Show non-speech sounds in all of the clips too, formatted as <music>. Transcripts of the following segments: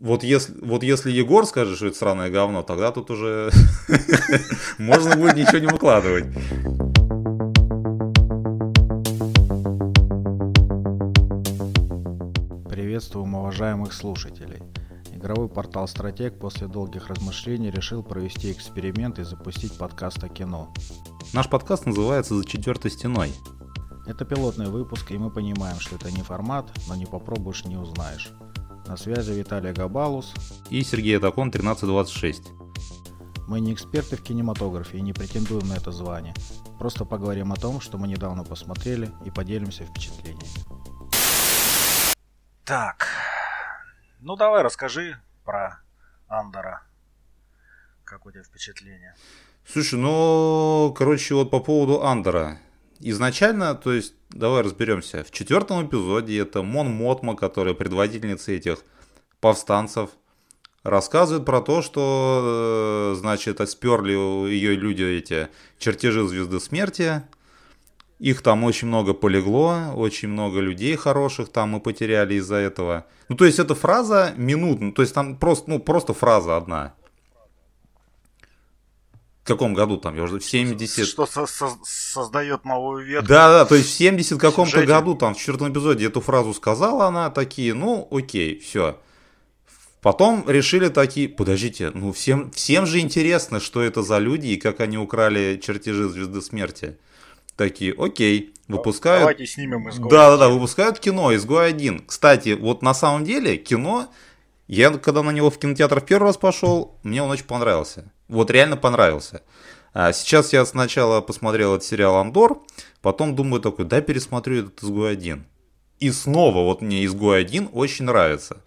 вот если, вот если Егор скажет, что это сраное говно, тогда тут уже <laughs> можно будет ничего не выкладывать. Приветствуем уважаемых слушателей. Игровой портал «Стратег» после долгих размышлений решил провести эксперимент и запустить подкаст о кино. Наш подкаст называется «За четвертой стеной». Это пилотный выпуск, и мы понимаем, что это не формат, но не попробуешь, не узнаешь. На связи Виталий Габалус и Сергей Атакон 1326. Мы не эксперты в кинематографе и не претендуем на это звание. Просто поговорим о том, что мы недавно посмотрели и поделимся впечатлениями. Так, ну давай расскажи про Андора. Как у тебя впечатление? Слушай, ну, короче, вот по поводу Андора изначально, то есть, давай разберемся. В четвертом эпизоде это Мон Мотма, которая предводительница этих повстанцев, рассказывает про то, что, э, значит, сперли ее люди эти чертежи Звезды Смерти. Их там очень много полегло, очень много людей хороших там мы потеряли из-за этого. Ну, то есть, эта фраза минутная, то есть, там просто, ну, просто фраза одна каком году там, я уже в 70... Что со со создает новую ветку. Да, да, то есть в 70 каком-то году, там, в четвертом эпизоде эту фразу сказала она, такие, ну, окей, все. Потом решили такие, подождите, ну всем, всем же интересно, что это за люди и как они украли чертежи Звезды Смерти. Такие, окей, выпускают... Давайте снимем изгой. Да, да, да, выпускают кино «Изгой 1». Кстати, вот на самом деле кино, я когда на него в кинотеатр в первый раз пошел, мне он очень понравился. Вот реально понравился. А сейчас я сначала посмотрел этот сериал «Андор», потом думаю такой, дай пересмотрю этот «Изгой 1». И снова вот мне «Изгой 1» очень нравится.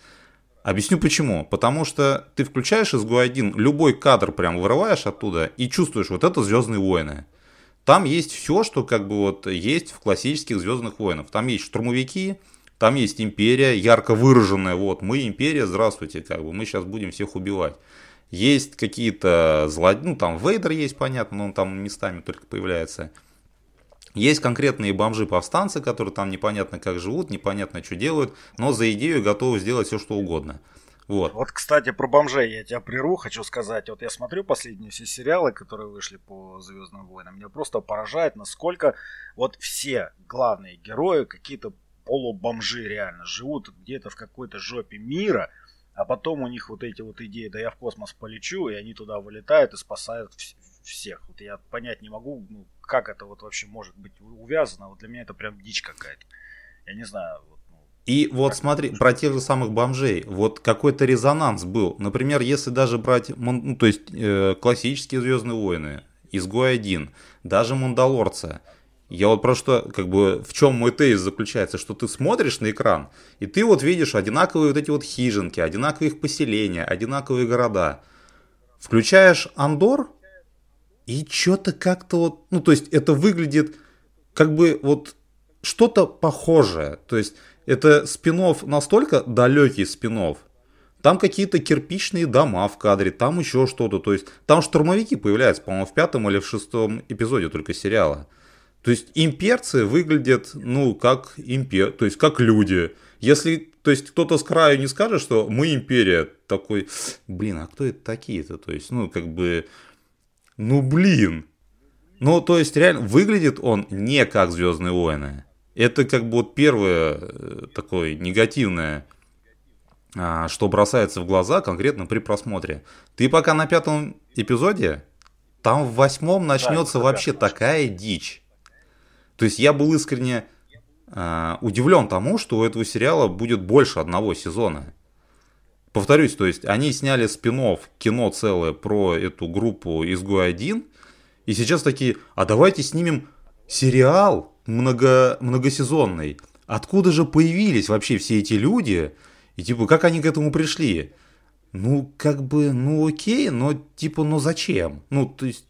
Объясню почему. Потому что ты включаешь «Изгой 1», любой кадр прям вырываешь оттуда и чувствуешь, вот это «Звездные войны». Там есть все, что как бы вот есть в классических «Звездных войнах». Там есть штурмовики, там есть империя, ярко выраженная, вот, мы империя, здравствуйте, как бы, мы сейчас будем всех убивать. Есть какие-то злодеи, ну там Вейдер есть, понятно, но он там местами только появляется. Есть конкретные бомжи-повстанцы, которые там непонятно как живут, непонятно что делают, но за идею готовы сделать все, что угодно. Вот. вот, кстати, про бомжей я тебя прерву, хочу сказать. Вот я смотрю последние все сериалы, которые вышли по Звездным войнам. Меня просто поражает, насколько вот все главные герои какие-то полубомжи реально живут где-то в какой-то жопе мира – а потом у них вот эти вот идеи, да я в космос полечу, и они туда вылетают и спасают всех. Вот я понять не могу, ну, как это вот вообще может быть увязано. Вот для меня это прям дичь какая-то. Я не знаю. Вот, ну, и вот смотри, это? про тех же самых бомжей, вот какой-то резонанс был. Например, если даже брать, ну, то есть э, классические Звездные войны, Изгой один, даже Мандалорца – я вот про что, как бы, в чем мой тезис заключается, что ты смотришь на экран, и ты вот видишь одинаковые вот эти вот хижинки, одинаковые их поселения, одинаковые города. Включаешь Андор, и что-то как-то вот, ну, то есть это выглядит как бы вот что-то похожее. То есть это спинов настолько далекий спинов. Там какие-то кирпичные дома в кадре, там еще что-то. То есть там штурмовики появляются, по-моему, в пятом или в шестом эпизоде только сериала. То есть имперцы выглядят, ну, как импер, то есть как люди. Если, то есть кто-то с краю не скажет, что мы империя, такой, блин, а кто это такие-то? То есть, ну, как бы, ну, блин. Ну, то есть, реально, выглядит он не как Звездные войны. Это как бы вот первое э, такое негативное, а, что бросается в глаза конкретно при просмотре. Ты пока на пятом эпизоде, там в восьмом начнется да, вообще такая дичь. То есть я был искренне э, удивлен тому, что у этого сериала будет больше одного сезона. Повторюсь, то есть они сняли спин кино целое про эту группу «Изгой-1», и сейчас такие, а давайте снимем сериал много, многосезонный. Откуда же появились вообще все эти люди? И типа, как они к этому пришли? Ну, как бы, ну окей, но типа, ну зачем? Ну, то есть...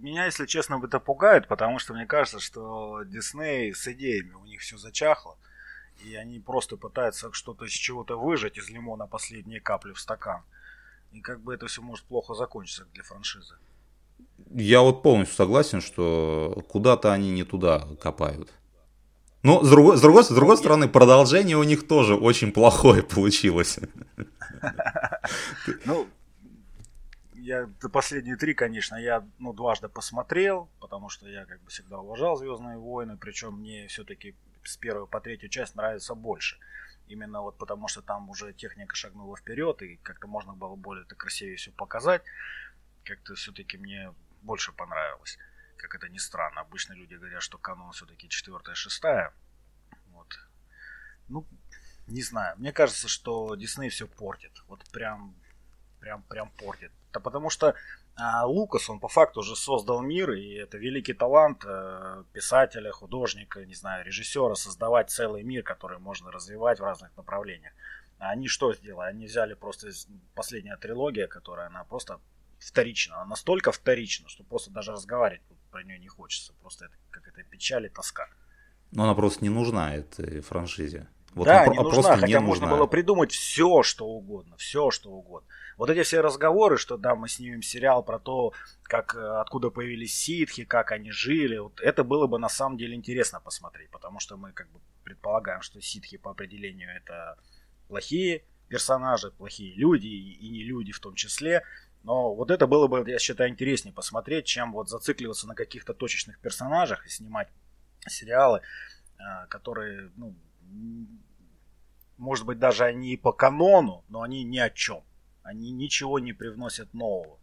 Меня, если честно, это пугает, потому что мне кажется, что Дисней с идеями у них все зачахло. И они просто пытаются что-то из чего-то выжать из лимона последние капли в стакан. И как бы это все может плохо закончиться для франшизы. Я вот полностью согласен, что куда-то они не туда копают. Ну, с другой, с другой, с другой стороны, продолжение у них тоже очень плохое получилось. <laughs> Ну, я последние три, конечно, я ну, дважды посмотрел, потому что я как бы всегда уважал Звездные войны, причем мне все-таки с первой по третью часть нравится больше. Именно вот потому что там уже техника шагнула вперед, и как-то можно было более это красивее все показать. Как-то все-таки мне больше понравилось. Как это ни странно. Обычно люди говорят, что канон все-таки четвертая, шестая. Вот. Ну, не знаю. Мне кажется, что Дисней все портит. Вот прям, прям, прям портит. Да потому что а, Лукас, он по факту уже создал мир, и это великий талант э, писателя, художника, не знаю, режиссера, создавать целый мир, который можно развивать в разных направлениях. А они что сделали? Они взяли просто последняя трилогия, которая, она просто вторична. Она настолько вторична, что просто даже разговаривать про нее не хочется. Просто это какая-то печаль и тоска. Но она просто не нужна этой франшизе. Вот да, не нужна, просто хотя не можно нужна. было придумать все, что угодно, все, что угодно. Вот эти все разговоры, что да, мы снимем сериал про то, как, э, откуда появились ситхи, как они жили, вот это было бы на самом деле интересно посмотреть, потому что мы как бы предполагаем, что ситхи по определению это плохие персонажи, плохие люди и не люди в том числе. Но вот это было бы, я считаю, интереснее посмотреть, чем вот зацикливаться на каких-то точечных персонажах и снимать сериалы, э, которые, ну, может быть, даже они по канону, но они ни о чем. Они ничего не привносят нового.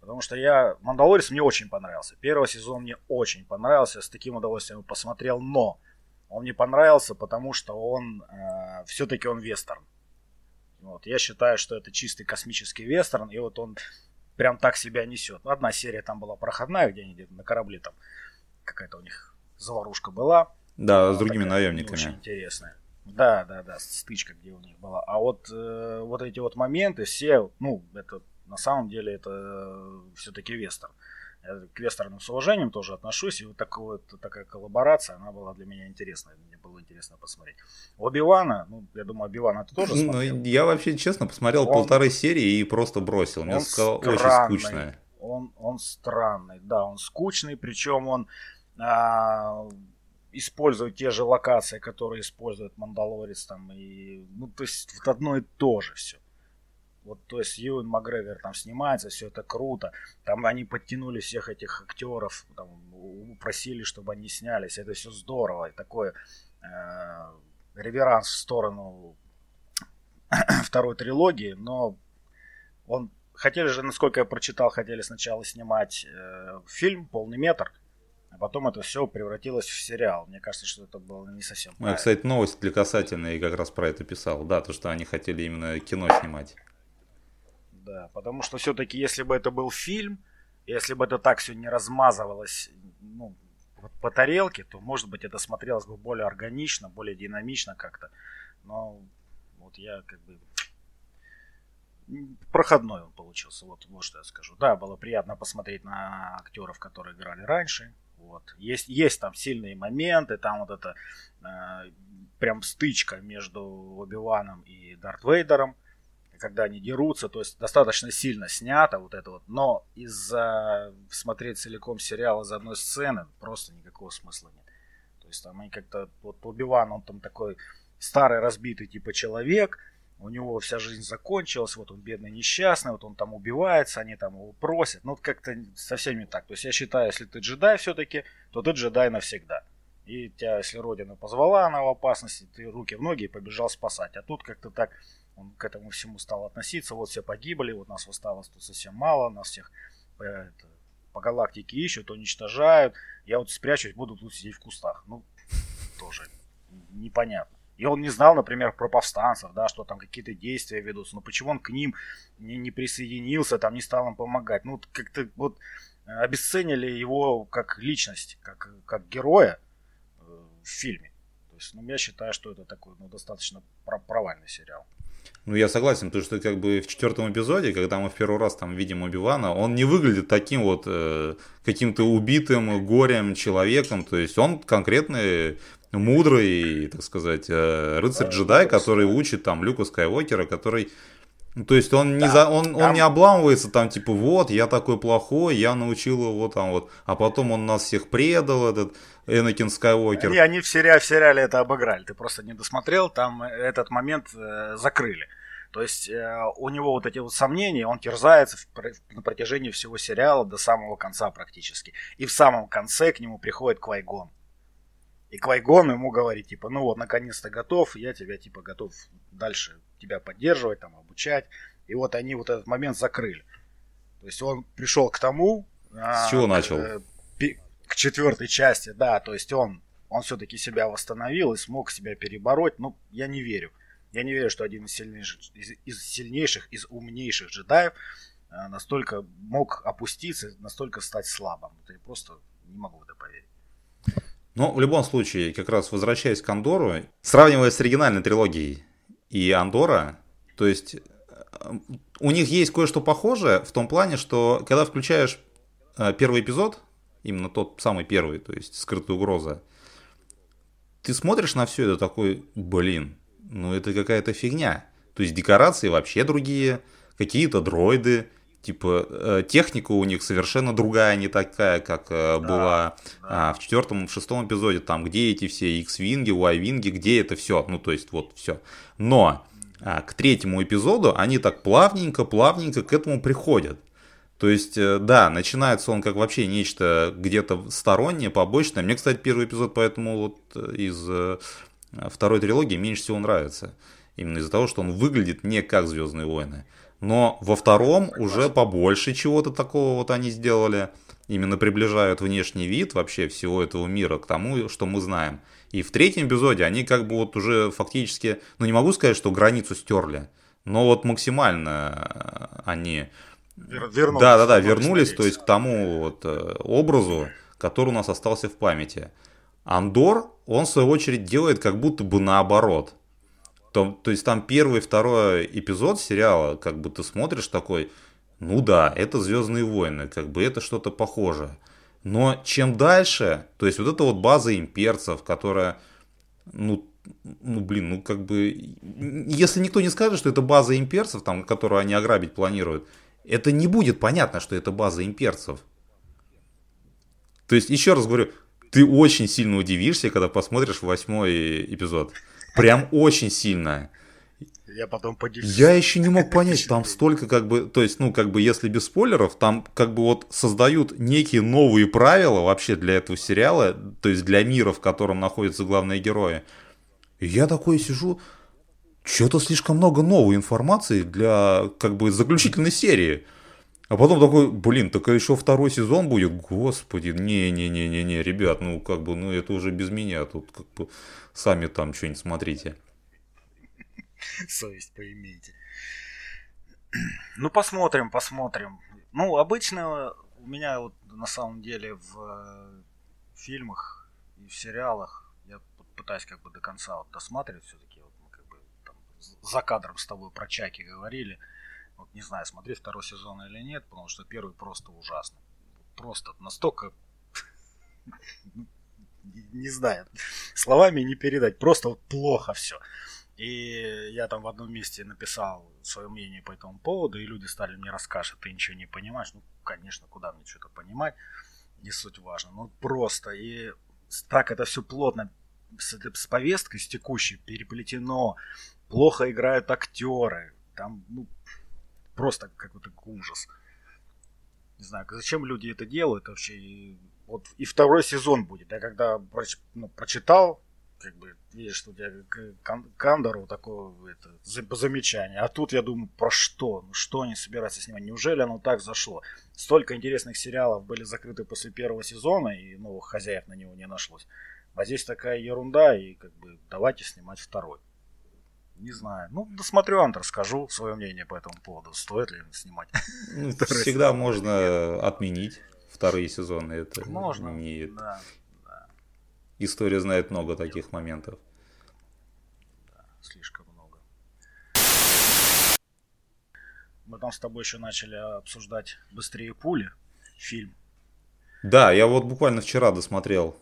Потому что я... Мандалорец мне очень понравился. Первый сезон мне очень понравился. С таким удовольствием посмотрел. Но он мне понравился, потому что он... Э, все-таки он вестерн. Вот, я считаю, что это чистый космический вестерн. И вот он прям так себя несет. Одна серия там была проходная, где они где-то на корабле там какая-то у них заварушка была. Да, с другими наемниками. Очень интересная. Да, да, да, стычка, где у них была. А вот, э, вот эти вот моменты все, ну, это на самом деле это э, все-таки вестерн. Я к вестернам с уважением тоже отношусь, и вот, такой, вот такая коллаборация, она была для меня интересная, мне было интересно посмотреть. Оби-Вана, ну, я думаю, Оби-Вана ты тоже ну, смотрел? Ну, я вообще, честно, посмотрел он, полторы серии и просто бросил, мне сказал, очень скучно. Он, он странный, да, он скучный, причем он а, используют те же локации, которые использует Мандалорец там и ну то есть вот одно и то же все. Вот, то есть Юэн Макгрегор там снимается, все это круто. Там они подтянули всех этих актеров, там, просили, чтобы они снялись. Это все здорово. И такой э, реверанс в сторону <coughs> второй трилогии. Но он хотели же, насколько я прочитал, хотели сначала снимать э, фильм полный метр. А потом это все превратилось в сериал. Мне кажется, что это было не совсем. Я, кстати, новость для касательной и как раз про это писал. Да, то, что они хотели именно кино снимать. Да, потому что все-таки, если бы это был фильм, если бы это так все не размазывалось ну, по тарелке, то, может быть, это смотрелось бы более органично, более динамично как-то. Но вот я как бы проходной он получился, вот, вот что я скажу. Да, было приятно посмотреть на актеров, которые играли раньше, вот. Есть, есть там сильные моменты, там вот это э, прям стычка между Оби-Ваном и Дарт Вейдером, когда они дерутся, то есть достаточно сильно снято вот это вот, но из-за смотреть целиком сериал из одной сцены просто никакого смысла нет. То есть там они как-то, вот Оби-Ван, он там такой старый разбитый типа человек, у него вся жизнь закончилась, вот он бедный несчастный, вот он там убивается, они там его просят. Ну, как-то совсем не так. То есть я считаю, если ты джедай все-таки, то ты джедай навсегда. И тебя, если Родина позвала, она в опасности, ты руки в ноги и побежал спасать. А тут как-то так он к этому всему стал относиться. Вот все погибли, вот нас осталось тут совсем мало, нас всех по, это, по галактике ищут, уничтожают. Я вот спрячусь, буду тут сидеть в кустах. Ну, тоже непонятно. И он не знал, например, про повстанцев, да, что там какие-то действия ведутся. Но почему он к ним не, не присоединился, там не стал им помогать? Ну, как-то вот э, обесценили его как личность, как, как героя э, в фильме. То есть, ну, я считаю, что это такой, ну, достаточно провальный сериал. Ну, я согласен, потому что как бы в четвертом эпизоде, когда мы в первый раз там видим Убивана, он не выглядит таким вот э, каким-то убитым горем человеком, то есть он конкретный мудрый, так сказать, э, рыцарь-джедай, который учит там Люка Скайуокера, который Ну, то есть он, да, не, за, он, там... он не обламывается там, типа, вот, я такой плохой, я научил его там вот, а потом он нас всех предал, этот Энакин Скайуокер. Не, они в сериале, в сериале это обыграли, ты просто не досмотрел, там этот момент э, закрыли. То есть э, у него вот эти вот сомнения, он терзается в, на протяжении всего сериала до самого конца практически. И в самом конце к нему приходит Квайгон. И Квайгон ему говорит, типа, ну вот, наконец-то готов, я тебя, типа, готов дальше тебя поддерживать, там, обучать. И вот они вот этот момент закрыли. То есть он пришел к тому... А, С а, чего начал? К, к четвертой части, да, то есть он, он все-таки себя восстановил и смог себя перебороть. Ну, я не верю. Я не верю, что один из сильнейших, из, из сильнейших, из умнейших джедаев э, настолько мог опуститься, настолько стать слабым. Это я просто не могу в это поверить. Но в любом случае, как раз возвращаясь к Андору, сравнивая с оригинальной трилогией и Андора, то есть э, у них есть кое-что похожее в том плане, что когда включаешь э, первый эпизод, именно тот самый первый, то есть скрытая угроза, ты смотришь на все это такой, блин, ну это какая-то фигня. То есть декорации вообще другие, какие-то дроиды, типа э, техника у них совершенно другая, не такая, как э, да, была да. А, в четвертом, в шестом эпизоде, там, где эти все X-винги, Y-винги, где это все, ну то есть вот все. Но а, к третьему эпизоду они так плавненько, плавненько к этому приходят. То есть, э, да, начинается он как вообще нечто где-то стороннее, побочное. Мне, кстати, первый эпизод поэтому вот из второй трилогии меньше всего нравится. Именно из-за того, что он выглядит не как Звездные войны. Но во втором уже побольше чего-то такого вот они сделали. Именно приближают внешний вид вообще всего этого мира к тому, что мы знаем. И в третьем эпизоде они как бы вот уже фактически, ну не могу сказать, что границу стерли, но вот максимально они... Вернулись. Да, да, да, вернулись, то есть к тому вот э, образу, который у нас остался в памяти. Андор, он в свою очередь делает как будто бы наоборот. То, то есть там первый, второй эпизод сериала, как бы ты смотришь такой, ну да, это Звездные войны, как бы это что-то похожее. Но чем дальше, то есть вот эта вот база имперцев, которая, ну, ну блин, ну как бы, если никто не скажет, что это база имперцев, там, которую они ограбить планируют, это не будет понятно, что это база имперцев. То есть, еще раз говорю, ты очень сильно удивишься, когда посмотришь восьмой эпизод. Прям очень сильно. Я потом поделюсь. Я еще не мог <laughs> понять, там столько как бы, то есть, ну, как бы, если без спойлеров, там как бы вот создают некие новые правила вообще для этого сериала, то есть для мира, в котором находятся главные герои. И я такой сижу, что-то слишком много новой информации для, как бы, заключительной серии. А потом такой, блин, так еще второй сезон будет, господи, не-не-не-не-не, ребят, ну как бы, ну это уже без меня, тут как бы сами там что-нибудь смотрите. Совесть поимейте. <clears throat> Ну посмотрим, посмотрим. Ну обычно у меня вот на самом деле в э, фильмах и в сериалах я пытаюсь как бы до конца вот досматривать все-таки, вот мы как бы там за кадром с тобой про Чаки говорили. Вот не знаю, смотреть второй сезон или нет, потому что первый просто ужасный. Просто настолько... <laughs> Не знаю, словами не передать. Просто вот плохо все. И я там в одном месте написал свое мнение по этому поводу, и люди стали мне рассказывать, ты ничего не понимаешь. Ну, конечно, куда мне что-то понимать, не суть важно. Ну, просто. И так это все плотно с, с повесткой, с текущей, переплетено. Плохо играют актеры. Там, ну, просто какой-то ужас. Не знаю, зачем люди это делают вообще. И, вот и второй сезон будет. Я когда ну, прочитал, как бы видишь, что у тебя Кандору такое это, замечание. А тут я думаю, про что? Ну что они собираются снимать? Неужели оно так зашло? Столько интересных сериалов были закрыты после первого сезона, и новых хозяев на него не нашлось. А здесь такая ерунда, и как бы давайте снимать второй. Не знаю. Ну, досмотрю Антр, скажу свое мнение по этому поводу. Стоит ли снимать? Ну, всегда можно отменить вторые сезоны. Это можно. Не... Да, да. История знает много таких моментов. Да, слишком много. Мы там с тобой еще начали обсуждать «Быстрее пули» фильм. Да, я вот буквально вчера досмотрел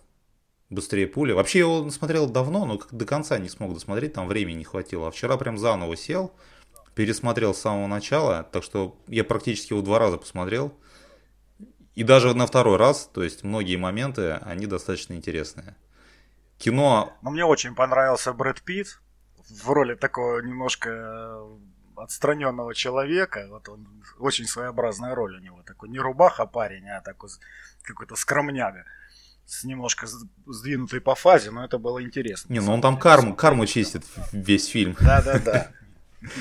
быстрее пули. Вообще его смотрел давно, но до конца не смог досмотреть, там времени не хватило. А вчера прям заново сел, пересмотрел с самого начала, так что я практически его два раза посмотрел. И даже на второй раз, то есть многие моменты, они достаточно интересные. Кино... Но мне очень понравился Брэд Питт в роли такого немножко э, отстраненного человека. Вот он очень своеобразная роль у него. Такой не рубаха парень, а такой какой-то скромняга. С немножко сдвинутой по фазе, но это было интересно. Не, ну он там карму, карму чистит весь фильм. Да-да-да.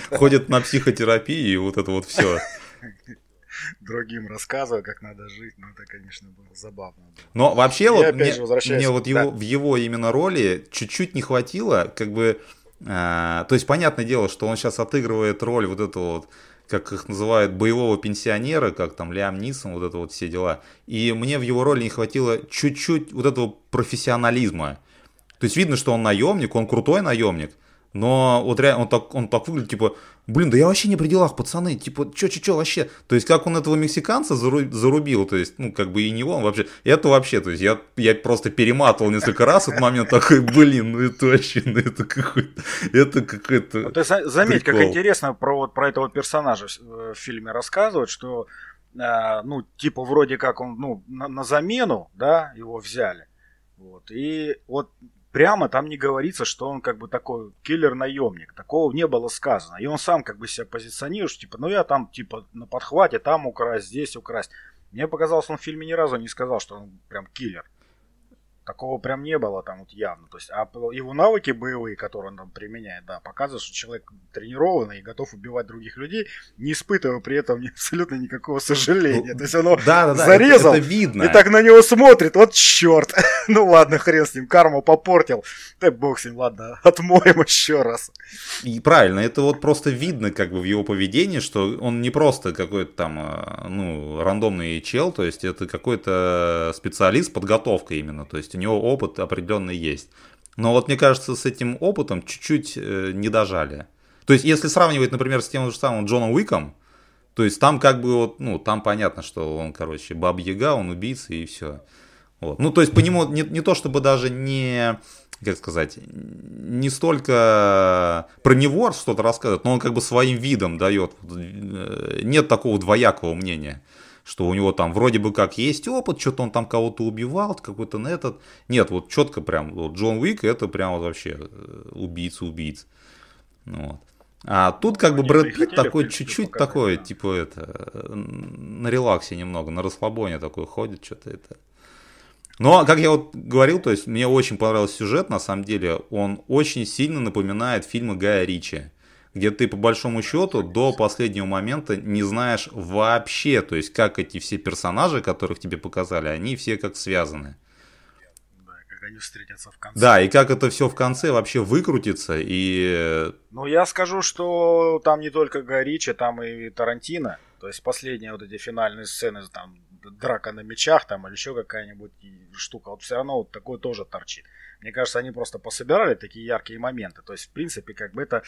<laughs> Ходит на психотерапию и вот это вот все. <laughs> Другим рассказывая, как надо жить, ну это, конечно, было забавно. Было. Но вообще вот мне, мне вот его, в его именно роли чуть-чуть не хватило, как бы а, то есть, понятное дело, что он сейчас отыгрывает роль вот этого вот, как их называют, боевого пенсионера, как там Лиам Нисон, вот это вот все дела. И мне в его роли не хватило чуть-чуть вот этого профессионализма. То есть, видно, что он наемник, он крутой наемник, но вот реально он так, он так выглядит, типа, блин, да я вообще не при делах, пацаны, типа, чё-чё-чё вообще? То есть, как он этого мексиканца зарубил, то есть, ну, как бы и не он вообще, это вообще, то есть, я, я просто перематывал несколько раз этот момент, такой, блин, ну это вообще, ну это какой-то, это какой-то ну, Ты заметь, прикол. как интересно про, вот, про этого персонажа в фильме рассказывают, что, э, ну, типа, вроде как он, ну, на, на замену, да, его взяли, вот, и вот прямо там не говорится, что он как бы такой киллер-наемник. Такого не было сказано. И он сам как бы себя позиционирует, что типа, ну я там типа на подхвате, там украсть, здесь украсть. Мне показалось, он в фильме ни разу не сказал, что он прям киллер. Такого прям не было там вот явно. То есть, а его навыки боевые, которые он там применяет, да, показывают, что человек тренированный и готов убивать других людей, не испытывая при этом <laughs> абсолютно никакого сожаления. Ну, То есть оно да, да, зарезал это, это видно. и так на него смотрит, вот черт. <laughs> ну ладно, хрен с ним, карму попортил. Да бог с ним, ладно, <laughs> отмоем еще раз. И правильно, это вот просто видно как бы в его поведении, что он не просто какой-то там, а, ну, рандомный чел, то есть это какой-то специалист, подготовка именно, то есть у него опыт определенный есть. Но вот мне кажется, с этим опытом чуть-чуть э, не дожали. То есть, если сравнивать, например, с тем же самым Джоном Уиком, то есть там как бы вот, ну, там понятно, что он, короче, баб Яга, он убийца и все. Вот. Ну, то есть по нему не, не то чтобы даже не, как сказать, не столько про него что-то рассказывает, но он как бы своим видом дает. Э, нет такого двоякого мнения что у него там вроде бы как есть опыт, что-то он там кого-то убивал, какой-то на этот. Нет, вот четко прям, вот Джон Уик это прям вот вообще убийца-убийц. Э, ну вот. А тут как бы Брэд Питт такой чуть-чуть такой, да. типа это, на релаксе немного, на расслабоне такой ходит, что-то это. Но, как я вот говорил, то есть мне очень понравился сюжет, на самом деле, он очень сильно напоминает фильмы Гая Ричи где ты по большому счету до последнего момента не знаешь вообще, то есть как эти все персонажи, которых тебе показали, они все как связаны. Да, как они встретятся в конце. Да, и как это все в конце вообще выкрутится и... Ну, я скажу, что там не только Горичи, там и Тарантино. То есть последние вот эти финальные сцены, там драка на мечах там или еще какая-нибудь штука, вот все равно вот такое тоже торчит. Мне кажется, они просто пособирали такие яркие моменты. То есть, в принципе, как бы это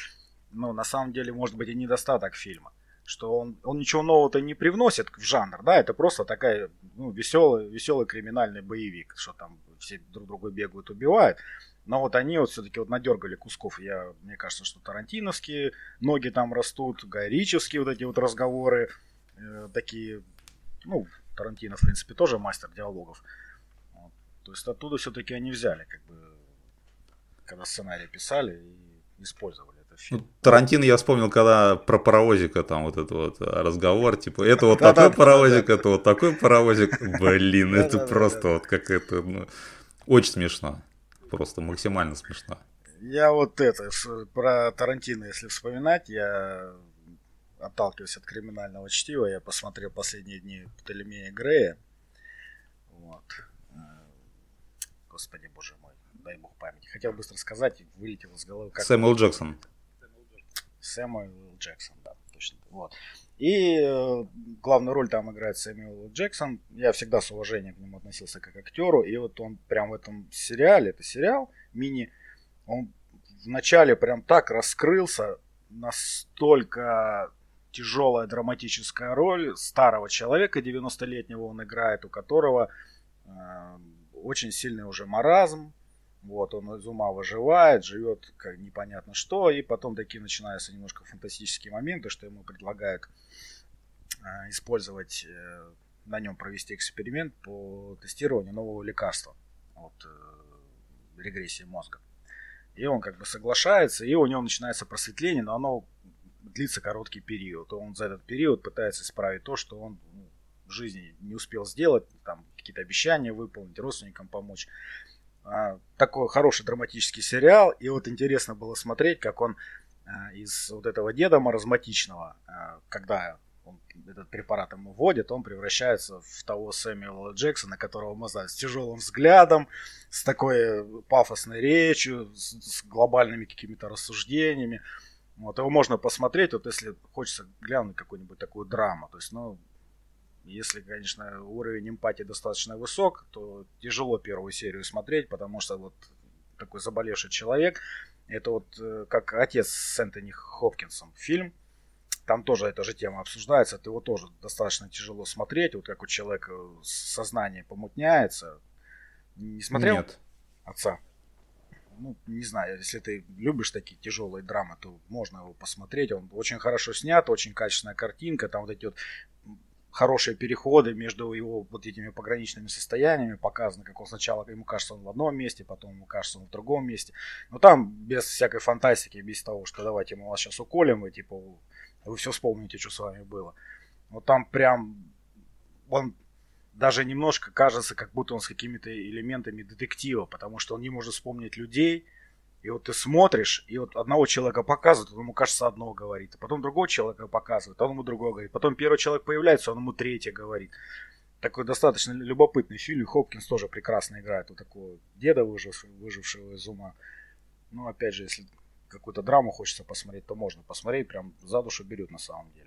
ну, на самом деле, может быть и недостаток фильма. Что он, он ничего нового-то не привносит в жанр, да, это просто такая, ну, веселый, веселый криминальный боевик, что там все друг друга бегают, убивают. Но вот они вот все-таки вот надергали кусков. Я, мне кажется, что тарантиновские ноги там растут, гайрические вот эти вот разговоры, э, такие, ну, Тарантино, в принципе, тоже мастер диалогов. Вот. То есть оттуда все-таки они взяли, как бы, когда сценарий писали и использовали. Ну, Тарантино я вспомнил, когда про паровозика там вот этот вот разговор, типа, это вот такой паровозик, это вот такой паровозик. Блин, это просто вот как это, ну, очень смешно. Просто максимально смешно. Я вот это, про Тарантино, если вспоминать, я отталкиваюсь от криминального чтива, я посмотрел последние дни Птолемея Грея. Вот. Э, господи, боже мой, дай бог памяти. Хотел быстро сказать, вылетел из головы. Как Сэмюэл Джексон. Сэмюэл Джексон, да, точно. Вот. И э, главную роль там играет Сэмюэл Джексон. Я всегда с уважением к нему относился как к актеру. И вот он прям в этом сериале, это сериал мини, он вначале прям так раскрылся, настолько тяжелая драматическая роль старого человека, 90-летнего он играет, у которого э, очень сильный уже маразм, Вот, он из ума выживает, живет как непонятно что, и потом такие начинаются немножко фантастические моменты, что ему предлагают э, использовать, э, на нем провести эксперимент по тестированию нового лекарства от э, регрессии мозга. И он как бы соглашается, и у него начинается просветление, но оно длится короткий период. Он за этот период пытается исправить то, что он ну, в жизни не успел сделать, там какие-то обещания выполнить, родственникам помочь. А, такой хороший драматический сериал, и вот интересно было смотреть, как он а, из вот этого деда маразматичного, а, когда он этот препарат ему вводит, он превращается в того Сэмюэла Джексона, которого мы знаем, с тяжелым взглядом, с такой пафосной речью, с, с глобальными какими-то рассуждениями. Вот, его можно посмотреть, вот если хочется глянуть какую-нибудь такую драму. То есть, ну, если, конечно, уровень эмпатии достаточно высок, то тяжело первую серию смотреть, потому что вот такой заболевший человек, это вот э, как отец с Энтони Хопкинсом фильм, там тоже эта же тема обсуждается, это его тоже достаточно тяжело смотреть, вот как у человека сознание помутняется. Не смотрел? Нет. Отца? Ну, не знаю, если ты любишь такие тяжелые драмы, то можно его посмотреть. Он очень хорошо снят, очень качественная картинка, там вот эти вот хорошие переходы между его вот этими пограничными состояниями показано, как он сначала ему кажется он в одном месте, потом ему кажется он в другом месте. Но там без всякой фантастики, без того, что давайте мы вас сейчас уколем, и типа вы все вспомните, что с вами было. Вот там прям он даже немножко кажется, как будто он с какими-то элементами детектива, потому что он не может вспомнить людей, и вот ты смотришь, и вот одного человека показывают, он ему кажется одно говорит, а потом другого человека показывают, он ему другого говорит, потом первый человек появляется, он ему третье говорит. Такой достаточно любопытный фильм, Хопкинс тоже прекрасно играет, вот такого деда, выжившего, выжившего из ума. Ну, опять же, если какую-то драму хочется посмотреть, то можно посмотреть, прям за душу берет на самом деле.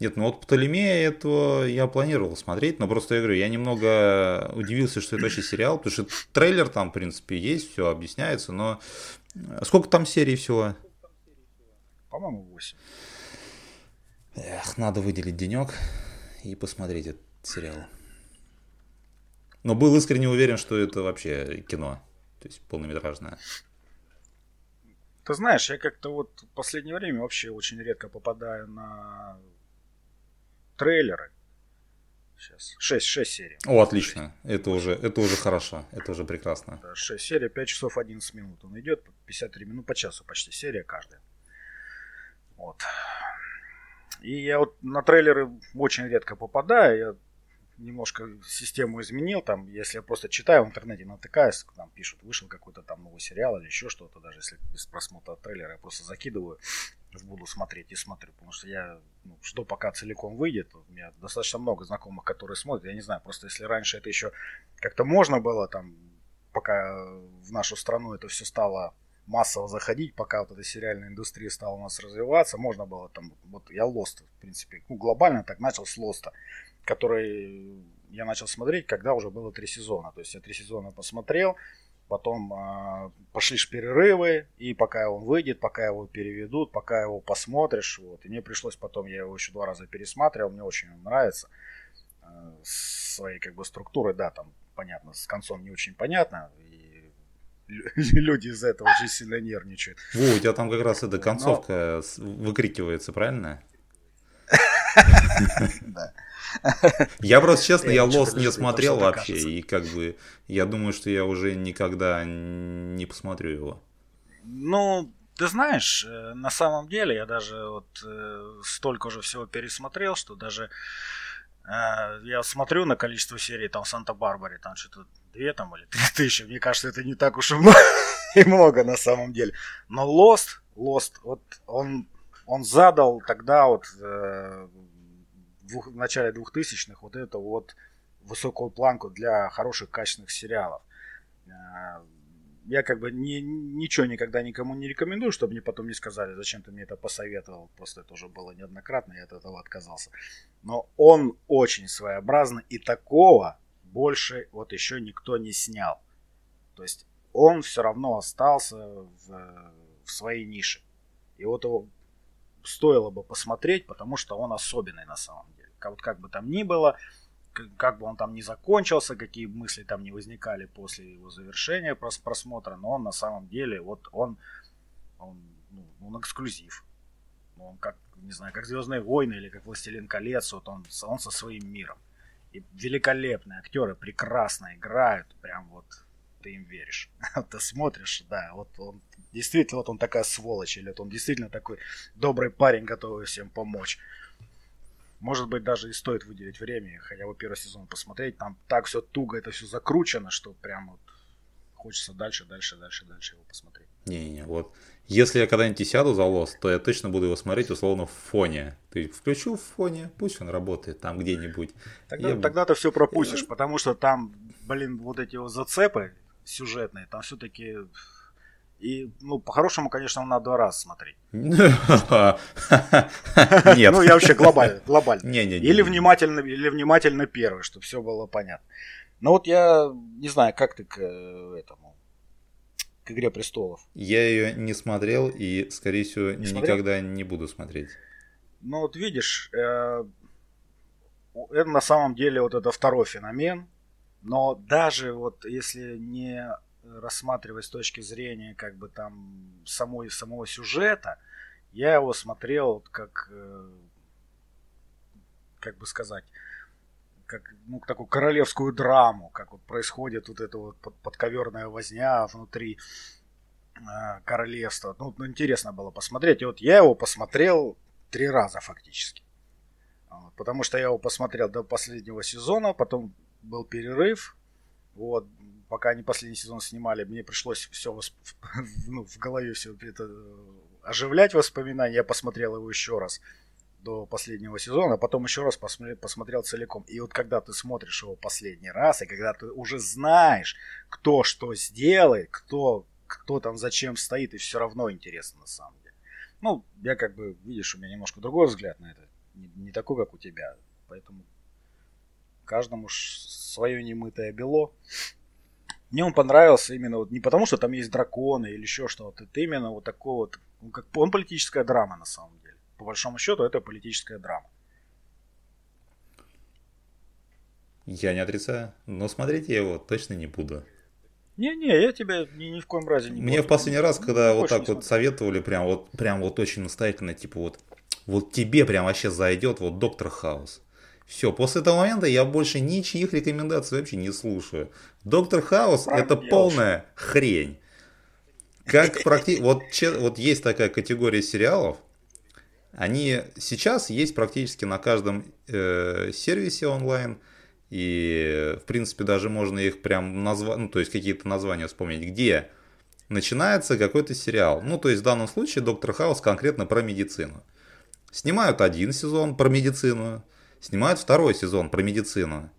Нет, ну вот Птолемея этого я планировал смотреть, но просто я говорю, я немного удивился, что это вообще сериал, потому что трейлер там, в принципе, есть, все объясняется, но сколько там серий всего? По-моему, 8. Эх, надо выделить денек и посмотреть этот сериал. Но был искренне уверен, что это вообще кино, то есть полнометражное. Ты знаешь, я как-то вот в последнее время вообще очень редко попадаю на трейлеры. Сейчас. 6, 6 серий. О, отлично. Это уже, это уже хорошо. Это уже прекрасно. Да, 6 серий, 5 часов 11 минут. Он идет 53 минут по часу почти серия каждая. Вот. И я вот на трейлеры очень редко попадаю. Я немножко систему изменил. Там, если я просто читаю в интернете, натыкаюсь, там пишут, вышел какой-то там новый сериал или еще что-то, даже если без просмотра трейлера, я просто закидываю, буду смотреть и смотрю, потому что я ну, жду, пока целиком выйдет. У меня достаточно много знакомых, которые смотрят. Я не знаю, просто если раньше это еще как-то можно было, там, пока в нашу страну это все стало массово заходить, пока вот эта сериальная индустрия стала у нас развиваться, можно было там, вот я Lost, в принципе, ну, глобально так начал с Lost который я начал смотреть, когда уже было три сезона. То есть я три сезона посмотрел, потом э, пошли перерывы, и пока он выйдет, пока его переведут, пока его посмотришь, вот. И мне пришлось потом, я его еще два раза пересматривал, мне очень он нравится. Э, своей как бы структурой, да, там понятно, с концом не очень понятно, и <laughs> люди из-за этого очень сильно нервничают. Во, у тебя там как раз эта концовка Но... выкрикивается, правильно? <laughs> Я просто, честно, я Lost не смотрел вообще, и как бы я думаю, что я уже никогда не посмотрю его. Ну, ты знаешь, э, на самом деле я даже вот э, столько уже всего пересмотрел, что даже э, я смотрю на количество серий там в Санта-Барбаре, там что-то две там или три <laughs> тысячи, мне кажется, это не так уж и много, <laughs> и много на самом деле. Но Lost, Lost, вот он, он задал тогда вот двух, в начале 2000-х вот эту вот высокую планку для хороших качественных сериалов. Э, я как бы ни, ничего никогда никому не рекомендую, чтобы мне потом не сказали, зачем ты мне это посоветовал. Просто это уже было неоднократно, я от этого отказался. Но он очень своеобразный, и такого больше вот еще никто не снял. То есть он все равно остался в, в своей нише. И вот его стоило бы посмотреть, потому что он особенный на самом деле вот как бы там ни было, как бы он там не закончился, какие мысли там не возникали после его завершения просмотра, но он на самом деле, вот он, он, ну, он эксклюзив. Он как, не знаю, как Звездные войны или как Властелин колец, вот он, он со своим миром. И великолепные актеры прекрасно играют, прям вот ты им веришь. <laughs> ты смотришь, да, вот он действительно, вот он такая сволочь, или вот он действительно такой добрый парень, готовый всем помочь. Может быть, даже и стоит выделить время, хотя бы первый сезон посмотреть. Там так все туго, это все закручено, что прям вот хочется дальше, дальше, дальше, дальше его посмотреть. Не-не, вот. Если я когда-нибудь сяду за лос, то я точно буду его смотреть условно в фоне. Ты включу в фоне, пусть он работает там где-нибудь. Тогда, я... тогда ты все пропустишь, потому что там, блин, вот эти вот зацепы сюжетные, там все-таки и, ну, по-хорошему, конечно, надо два раза смотреть. <laughs> Нет. Ну, я вообще глобально. глобально. Не, не, не, или, внимательно, или внимательно первый, чтобы все было понятно. Но вот я не знаю, как ты к э, этому, к «Игре престолов». Я ее не смотрел и, скорее всего, не никогда не буду смотреть. Ну, вот видишь, э, это на самом деле вот это второй феномен. Но даже вот если не рассматривать с точки зрения как бы там самой, самого сюжета, я его смотрел как, э, как бы сказать, как ну, такую королевскую драму, как вот происходит вот эта вот подковерная возня внутри э, королевства. Ну, ну, интересно было посмотреть. И вот я его посмотрел три раза фактически. Потому что я его посмотрел до последнего сезона, потом был перерыв. Вот, пока они последний сезон снимали, мне пришлось все восп... <laughs> ну, в голове все это оживлять воспоминания. Я посмотрел его еще раз до последнего сезона, а потом еще раз посмотрел, посмотрел целиком. И вот когда ты смотришь его последний раз, и когда ты уже знаешь, кто что сделает, кто, кто там зачем стоит, и все равно интересно на самом деле. Ну, я как бы, видишь, у меня немножко другой взгляд на это. Не, не такой, как у тебя. Поэтому каждому свое немытое бело. Мне он понравился именно вот не потому, что там есть драконы или еще что-то. Это именно вот такой вот, он, как, он политическая драма на самом деле. По большому счету это политическая драма. Я не отрицаю, но смотреть я его точно не буду. Не-не, я тебя ни, ни в коем разе не Мне буду. в последний раз, когда ну, вот так вот смотреть. советовали, прям вот, прям вот очень настоятельно, типа вот, вот тебе прям вообще зайдет вот Доктор Хаус. Все, после этого момента я больше ничьих рекомендаций вообще не слушаю. Доктор Хаус это полная хрень. Как практи... <laughs> вот, вот есть такая категория сериалов, они сейчас есть практически на каждом э, сервисе онлайн. И, в принципе, даже можно их прям назвать, ну, то есть какие-то названия вспомнить, где начинается какой-то сериал. Ну, то есть в данном случае Доктор Хаус конкретно про медицину. Снимают один сезон про медицину, снимают второй сезон про медицину.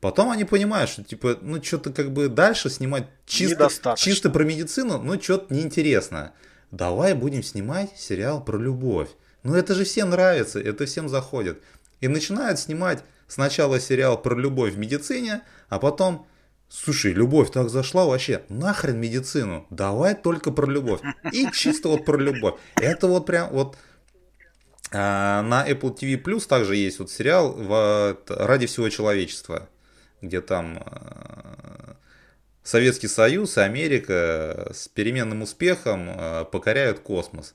Потом они понимают, что типа, ну что-то как бы дальше снимать чисто, чисто про медицину, ну что-то неинтересно. Давай будем снимать сериал про любовь. Ну это же всем нравится, это всем заходит. И начинают снимать сначала сериал про любовь в медицине, а потом, слушай, любовь так зашла вообще, нахрен медицину, давай только про любовь. И чисто вот про любовь. Это вот прям вот на Apple TV Plus также есть вот сериал «Ради всего человечества», где там а, Советский Союз и Америка с переменным успехом а, покоряют космос.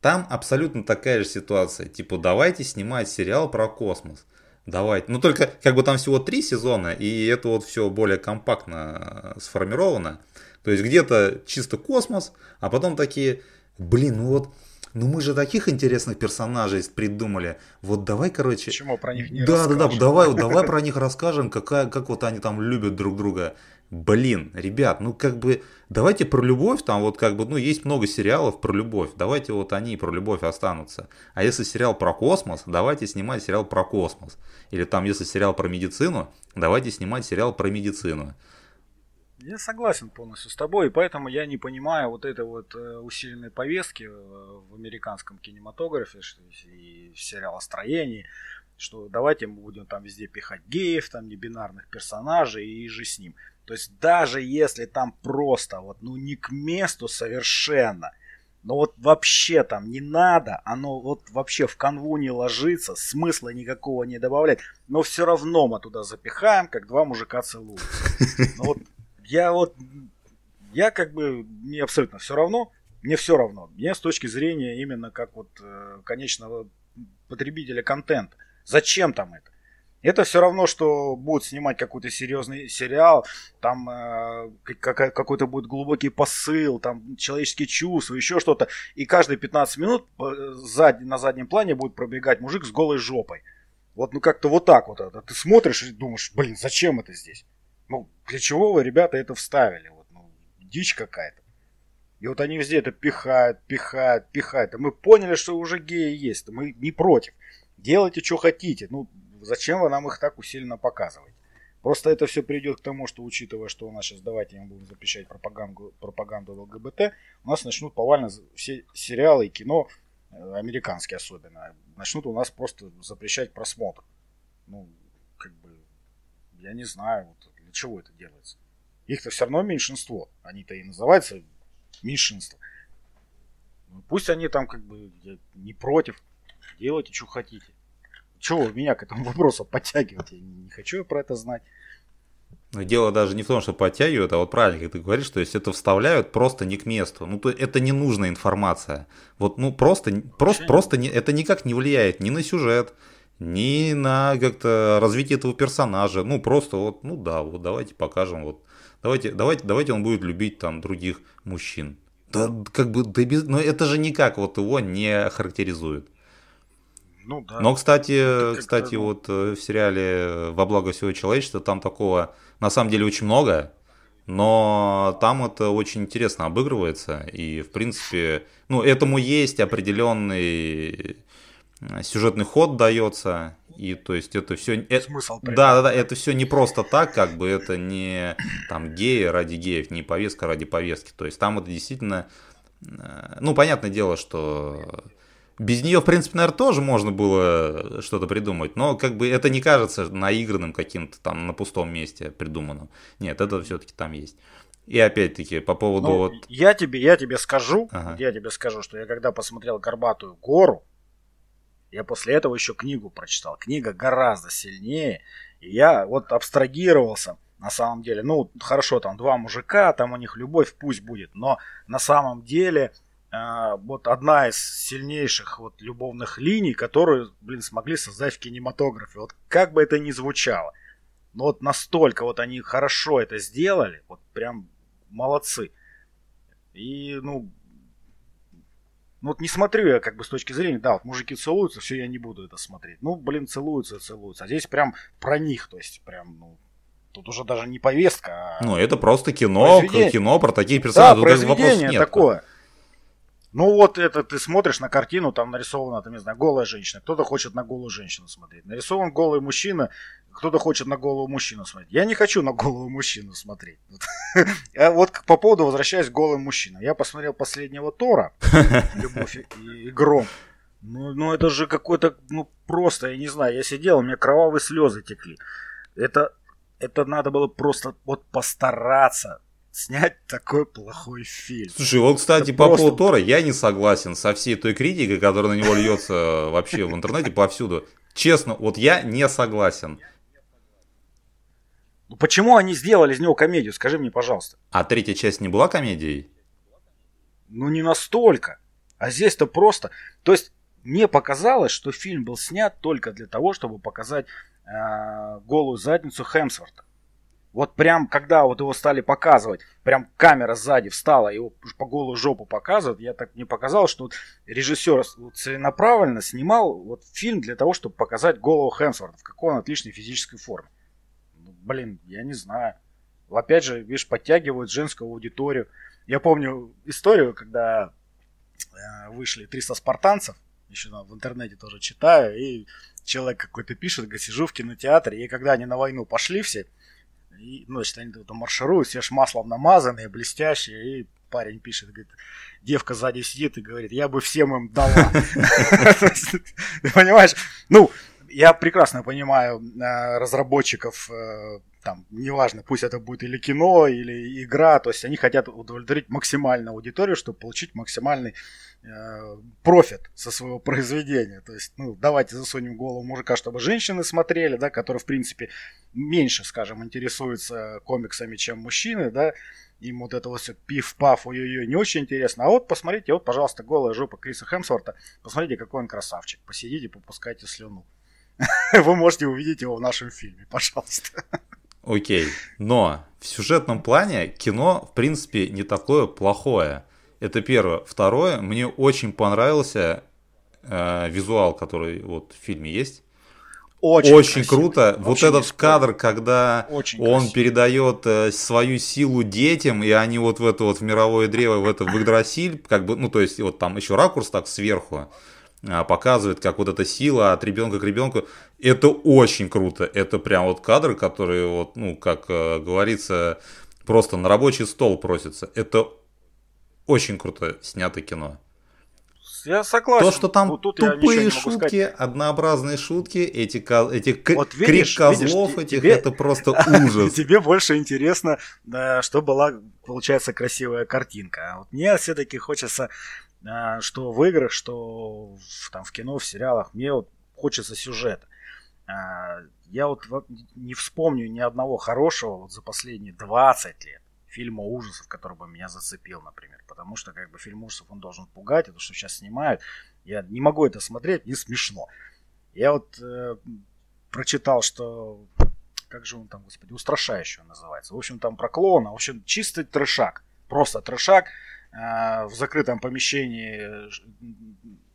Там абсолютно такая же ситуация. Типа, давайте снимать сериал про космос. Давайте. Ну, только как бы там всего три сезона, и это вот все более компактно сформировано. То есть где-то чисто космос, а потом такие, блин, ну вот ну мы же таких интересных персонажей придумали. Вот давай, короче... Почему про них не Да, да, да, давай, давай <laughs> про них расскажем, какая, как вот они там любят друг друга. Блин, ребят, ну как бы, давайте про любовь, там вот как бы, ну есть много сериалов про любовь, давайте вот они про любовь останутся. А если сериал про космос, давайте снимать сериал про космос. Или там, если сериал про медицину, давайте снимать сериал про медицину. Я согласен полностью с тобой, и поэтому я не понимаю вот этой вот э, усиленной повестки э, в американском кинематографе что, и в сериалостроении, что давайте мы будем там везде пихать геев, там небинарных персонажей и же с ним. То есть даже если там просто вот ну не к месту совершенно, Но вот вообще там не надо, оно вот вообще в канву не ложится, смысла никакого не добавляет. Но все равно мы туда запихаем, как два мужика целуются. <laughs> Но вот я вот, я как бы, мне абсолютно все равно, мне все равно. Мне с точки зрения именно как вот э, конечного потребителя контента. Зачем там это? Это все равно, что будут снимать какой-то серьезный сериал, там э, какой-то будет глубокий посыл, там человеческие чувства, еще что-то. И каждые 15 минут э, зад, на заднем плане будет пробегать мужик с голой жопой. Вот ну как-то вот так вот. Ты смотришь и думаешь, блин, зачем это здесь? Ну, для чего вы, ребята, это вставили? Вот, ну, дичь какая-то. И вот они везде это пихают, пихают, пихают. И мы поняли, что уже геи есть. Мы не против. Делайте, что хотите. Ну, зачем вы нам их так усиленно показываете? Просто это все придет к тому, что учитывая, что у нас сейчас давайте мы будем запрещать пропаганду, пропаганду ЛГБТ, у нас начнут повально все сериалы и кино, э, американские особенно, начнут у нас просто запрещать просмотр. Ну, как бы, я не знаю, вот, для чего это делается. Их-то все равно меньшинство. Они-то и называются меньшинство. Ну, пусть они там как бы не против. Делайте, что хотите. Чего вы меня к этому вопросу подтягиваете? Я не хочу про это знать. Но дело даже не в том, что подтягивают, а вот правильно, как ты говоришь, то есть это вставляют просто не к месту. Ну, то это ненужная информация. Вот, ну, просто, просто, просто не, это никак не влияет ни на сюжет, ни на как-то развитие этого персонажа. Ну, просто вот, ну да, вот давайте покажем, вот, давайте, давайте, давайте он будет любить там других мужчин. Да, как бы, да без, но это же никак вот его не характеризует. Ну, да. Но, кстати, кстати, ну... вот э, в сериале «Во благо всего человечества» там такого на самом деле очень много, но там это очень интересно обыгрывается, и, в принципе, ну, этому есть определенный сюжетный ход дается, и то есть это все... Это, Смысл да, да, да, это все не просто так, как бы это не там геи ради геев, не повестка ради повестки, то есть там это действительно... Э, ну, понятное дело, что без нее, в принципе, наверное, тоже можно было что-то придумать, но как бы это не кажется наигранным каким-то там на пустом месте придуманным. Нет, это все-таки там есть. И опять-таки по поводу ну, вот... Я тебе, я тебе скажу, ага. я тебе скажу, что я когда посмотрел «Горбатую гору», я после этого еще книгу прочитал. Книга гораздо сильнее. И я вот абстрагировался на самом деле. Ну, хорошо, там два мужика, там у них любовь пусть будет. Но на самом деле а, вот одна из сильнейших вот любовных линий, которую, блин, смогли создать в кинематографе. Вот как бы это ни звучало, но вот настолько вот они хорошо это сделали, вот прям молодцы. И, ну, ну вот не смотрю я как бы с точки зрения, да, вот мужики целуются, все, я не буду это смотреть. Ну, блин, целуются, целуются. А здесь прям про них, то есть прям, ну, тут уже даже не повестка, а... Ну, это просто кино, кино про таких персонажей. Да, произведение такое. Ну вот это ты смотришь на картину, там нарисована, там, не знаю, голая женщина. Кто-то хочет на голую женщину смотреть. Нарисован голый мужчина, кто-то хочет на голову мужчину смотреть. Я не хочу на голову мужчину смотреть. <laughs> А вот по поводу возвращаясь к голым мужчинам. Я посмотрел последнего Тора, <laughs> Любовь и гром. Ну, ну это же какой-то, ну просто, я не знаю, я сидел, у меня кровавые слезы текли. Это, это надо было просто вот постараться снять такой плохой фильм. Слушай, вот, кстати, Это по просто... поводу Тора я не согласен со всей той критикой, которая на него льется вообще в интернете повсюду. Честно, вот я не согласен. Ну почему они сделали из него комедию, скажи мне, пожалуйста. А третья часть не была комедией? Ну не настолько. А здесь-то просто... То есть мне показалось, что фильм был снят только для того, чтобы показать э, голую задницу Хемсворта. Вот прям, когда вот его стали показывать, прям камера сзади встала, его по голую жопу показывают, я так мне показалось, что вот режиссер целенаправленно снимал вот фильм для того, чтобы показать голову Хемсворта, в какой он отличной физической форме. Ну, блин, я не знаю. Опять же, видишь, подтягивают женскую аудиторию. Я помню историю, когда э, вышли 300 спартанцев, еще в интернете тоже читаю, и человек какой-то пишет, говорит, сижу в кинотеатре, и когда они на войну пошли все, и, ну, значит, они там маршируют, все ж маслом намазанные, блестящие, и парень пишет, говорит, девка сзади сидит и говорит, я бы всем им дала. <laughs> <laughs> Ты понимаешь? Ну, я прекрасно понимаю э, разработчиков э, там, неважно, пусть это будет или кино, или игра, то есть они хотят удовлетворить максимальную аудиторию, чтобы получить максимальный профит со своего произведения. То есть, ну, давайте засунем голову мужика, чтобы женщины смотрели, да, которые, в принципе, меньше, скажем, интересуются комиксами, чем мужчины, да, им вот это вот все пиф-паф, ой-ой-ой, не очень интересно. А вот посмотрите, вот, пожалуйста, голая жопа Криса Хемсворта, посмотрите, какой он красавчик, посидите, попускайте слюну. <laughs> Вы можете увидеть его в нашем фильме, пожалуйста. Окей, но в сюжетном плане кино, в принципе, не такое плохое. Это первое. Второе, мне очень понравился э, визуал, который вот в фильме есть. Очень, очень круто. Очень вот этот кадр, когда очень он красиво. передает э, свою силу детям, и они вот в это вот в мировое древо, в это в Игдрасиль, как бы, ну то есть вот там еще ракурс так сверху а, показывает, как вот эта сила от ребенка к ребенку. Это очень круто. Это прям вот кадры, которые вот, ну, как э, говорится, просто на рабочий стол просятся. Это очень круто снято кино. Я согласен. То, что там вот тут тупые шутки, сказать. однообразные шутки, эти, эти вот видишь, крик козлов видишь, этих, тебе, это просто <laughs> ужас. Тебе больше интересно, что была, получается, красивая картинка. А вот мне все-таки хочется а, что в играх, что в, там, в кино, в сериалах, мне вот хочется сюжета. А, я вот не вспомню ни одного хорошего вот за последние 20 лет фильма ужасов, который бы меня зацепил, например. Потому что как бы фильм ужасов он должен пугать, это что сейчас снимают. Я не могу это смотреть, не смешно. Я вот э, прочитал, что как же он там, господи, устрашающий называется. В общем, там про клоуна. В общем, чистый трешак. Просто трешак. Э, в закрытом помещении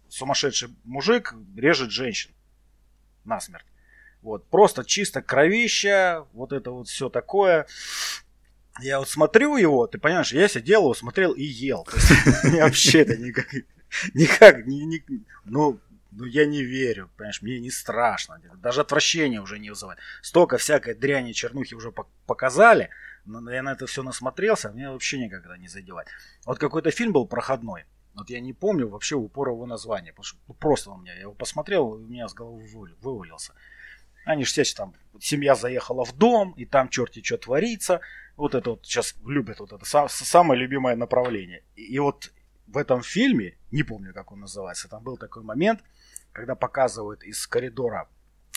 сумасшедший мужик режет женщин насмерть. Вот, просто чисто кровища, вот это вот все такое. Я вот смотрю его, ты понимаешь, я сидел его, смотрел и ел. <laughs> Мне вообще это никак, никак, ну, ну, я не верю, понимаешь, мне не страшно, даже отвращение уже не вызывает. Столько всякой дряни, чернухи уже показали, но я на это все насмотрелся, мне вообще никогда не задевать. Вот какой-то фильм был проходной, вот я не помню вообще упора его названия, потому что ну, просто у меня, я его посмотрел, у меня с головы вывалился. Они же все там, семья заехала в дом, и там черти что творится. Вот это вот сейчас любят, вот это самое любимое направление. И, и вот в этом фильме, не помню, как он называется, там был такой момент, когда показывают из коридора,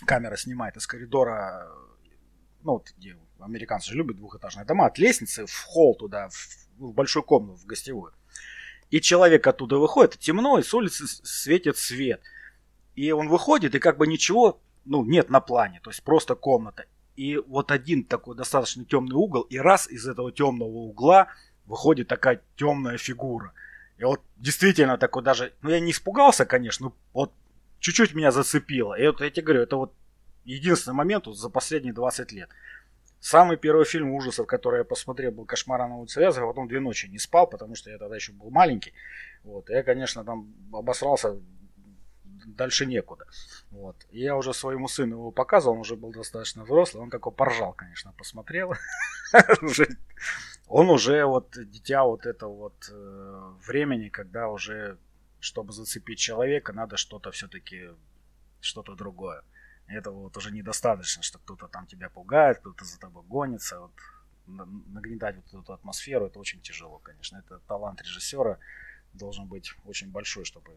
камера снимает из коридора, ну, вот где американцы же любят двухэтажные дома, от лестницы в холл туда, в, в большую комнату, в гостевую. И человек оттуда выходит, темно, и с улицы светит свет. И он выходит, и как бы ничего, ну, нет на плане, то есть просто комната. И вот один такой достаточно темный угол, и раз из этого темного угла выходит такая темная фигура. И вот действительно такой даже, ну я не испугался, конечно, но вот чуть-чуть меня зацепило. И вот я тебе говорю, это вот единственный момент вот за последние 20 лет. Самый первый фильм ужасов, который я посмотрел, был «Кошмар на улице Вязов», а потом две ночи не спал, потому что я тогда еще был маленький. Вот. Я, конечно, там обосрался дальше некуда. Вот. Я уже своему сыну его показывал, он уже был достаточно взрослый, он такой поржал, конечно, посмотрел. <laughs> Он уже вот дитя вот этого вот э, времени, когда уже, чтобы зацепить человека, надо что-то все-таки, что-то другое. Этого вот уже недостаточно, что кто-то там тебя пугает, кто-то за тобой гонится. Вот, нагнетать вот эту атмосферу, это очень тяжело, конечно. Это талант режиссера должен быть очень большой, чтобы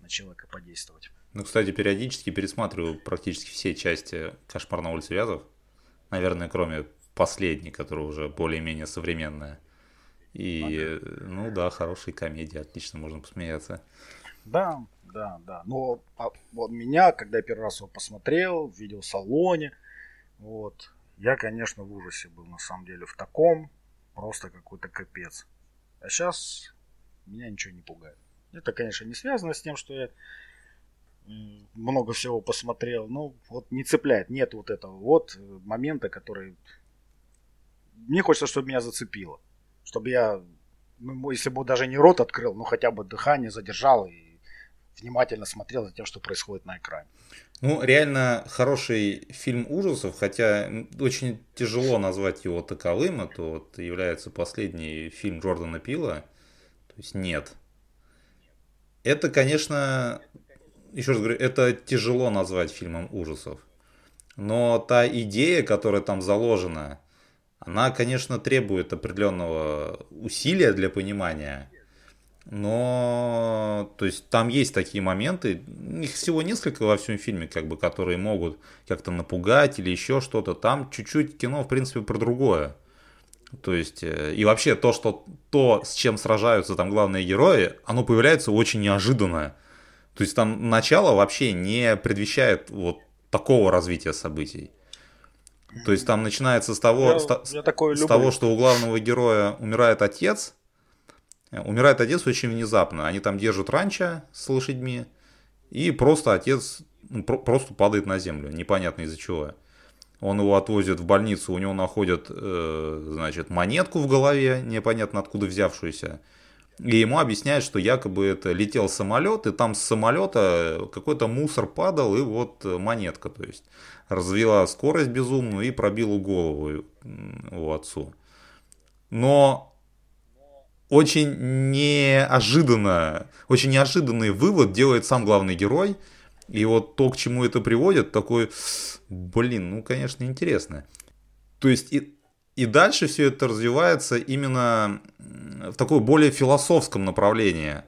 на человека подействовать. Ну, кстати, периодически пересматриваю практически все части «Кошмар на улице Вязов». Наверное, кроме последней, которая уже более-менее современная. И, ага. ну да, хорошие комедии, отлично можно посмеяться. Да, да, да. Но а, вот меня, когда я первый раз его посмотрел в видеосалоне, вот, я, конечно, в ужасе был на самом деле в таком, просто какой-то капец. А сейчас меня ничего не пугает. Это, конечно, не связано с тем, что я много всего посмотрел. Ну, вот не цепляет. Нет вот этого вот момента, который... Мне хочется, чтобы меня зацепило. Чтобы я, ну, если бы даже не рот открыл, но хотя бы дыхание задержал и внимательно смотрел за тем, что происходит на экране. Ну, реально хороший фильм ужасов, хотя очень тяжело назвать его таковым. Это вот является последний фильм Джордана Пила. То есть нет. Это, конечно, еще раз говорю, это тяжело назвать фильмом ужасов. Но та идея, которая там заложена, она, конечно, требует определенного усилия для понимания. Но, то есть, там есть такие моменты, их всего несколько во всем фильме, как бы, которые могут как-то напугать или еще что-то. Там чуть-чуть кино, в принципе, про другое. То есть, э, и вообще то, что то, с чем сражаются там главные герои, оно появляется очень неожиданно. То есть, там начало вообще не предвещает вот такого развития событий. То есть, там начинается с того, Я- с, я с люблю. того, что у главного героя умирает отец. Э, Умирает отец очень внезапно. Они там держат ранчо с лошадьми. И просто отец ну, про- просто падает на землю. Непонятно из-за чего. Он его отвозит в больницу, у него находят, э, значит, монетку в голове, непонятно откуда взявшуюся. И ему объясняют, что якобы это летел самолет, и там с самолета какой-то мусор падал, и вот э, монетка, то есть развила скорость безумную и пробила голову м, его отцу. Но очень неожиданно, очень неожиданный вывод делает сам главный герой. И вот то, к чему это приводит, такой, блин, ну, конечно, интересно. То есть и, и дальше все это развивается именно в такой более философском направлении.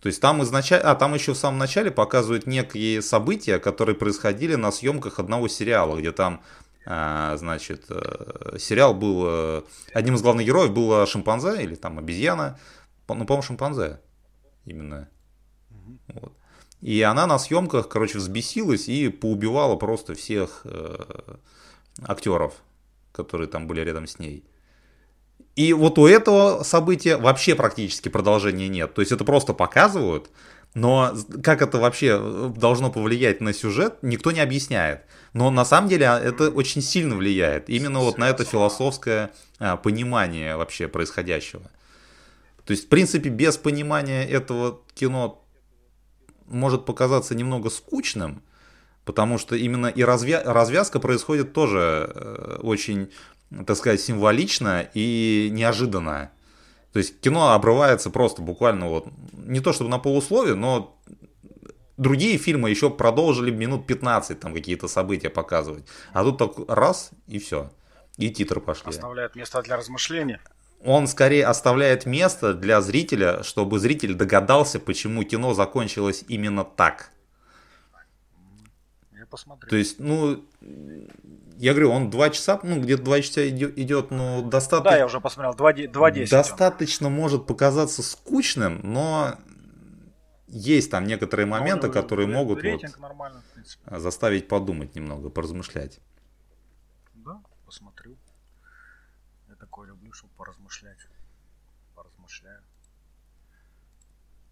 То есть там изначально, а там еще в самом начале показывают некие события, которые происходили на съемках одного сериала, где там, а, значит, э, сериал был, э, одним из главных героев было шимпанзе или там обезьяна, ну, по-моему, шимпанзе именно. Вот. И она на съемках, короче, взбесилась и поубивала просто всех э, актеров, которые там были рядом с ней. И вот у этого события вообще практически продолжения нет. То есть это просто показывают, но как это вообще э, должно повлиять на сюжет, никто не объясняет. Но на самом деле а, это очень сильно влияет именно вот на это философское а, понимание вообще происходящего. То есть, в принципе, без понимания этого кино может показаться немного скучным, потому что именно и развя- развязка происходит тоже э, очень, так сказать, символично и неожиданно. То есть кино обрывается просто буквально вот, не то чтобы на полусловие, но другие фильмы еще продолжили минут 15 там какие-то события показывать. А тут так раз и все. И титры пошли. Оставляет место для размышления. Он скорее оставляет место для зрителя, чтобы зритель догадался, почему кино закончилось именно так. Я посмотрю. То есть, ну, я говорю, он два часа, ну, где-то два часа идё- идет, ну, достаточно, Да, я уже посмотрел. 2.10. он. достаточно может показаться скучным, но есть там некоторые моменты, Ну, у него которые могут вот, заставить подумать немного, поразмышлять. Да, посмотрю. Я такое люблю, чтобы поразмышлять. Поразмышляю.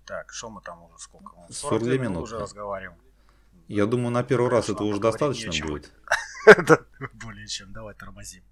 Так, что мы там уже сколько? Мы 42 минут минуты. уже разговариваем. Я думаю, на первый раз Конечно, это уже достаточно будет. <laughs> Более чем. Давай тормозим.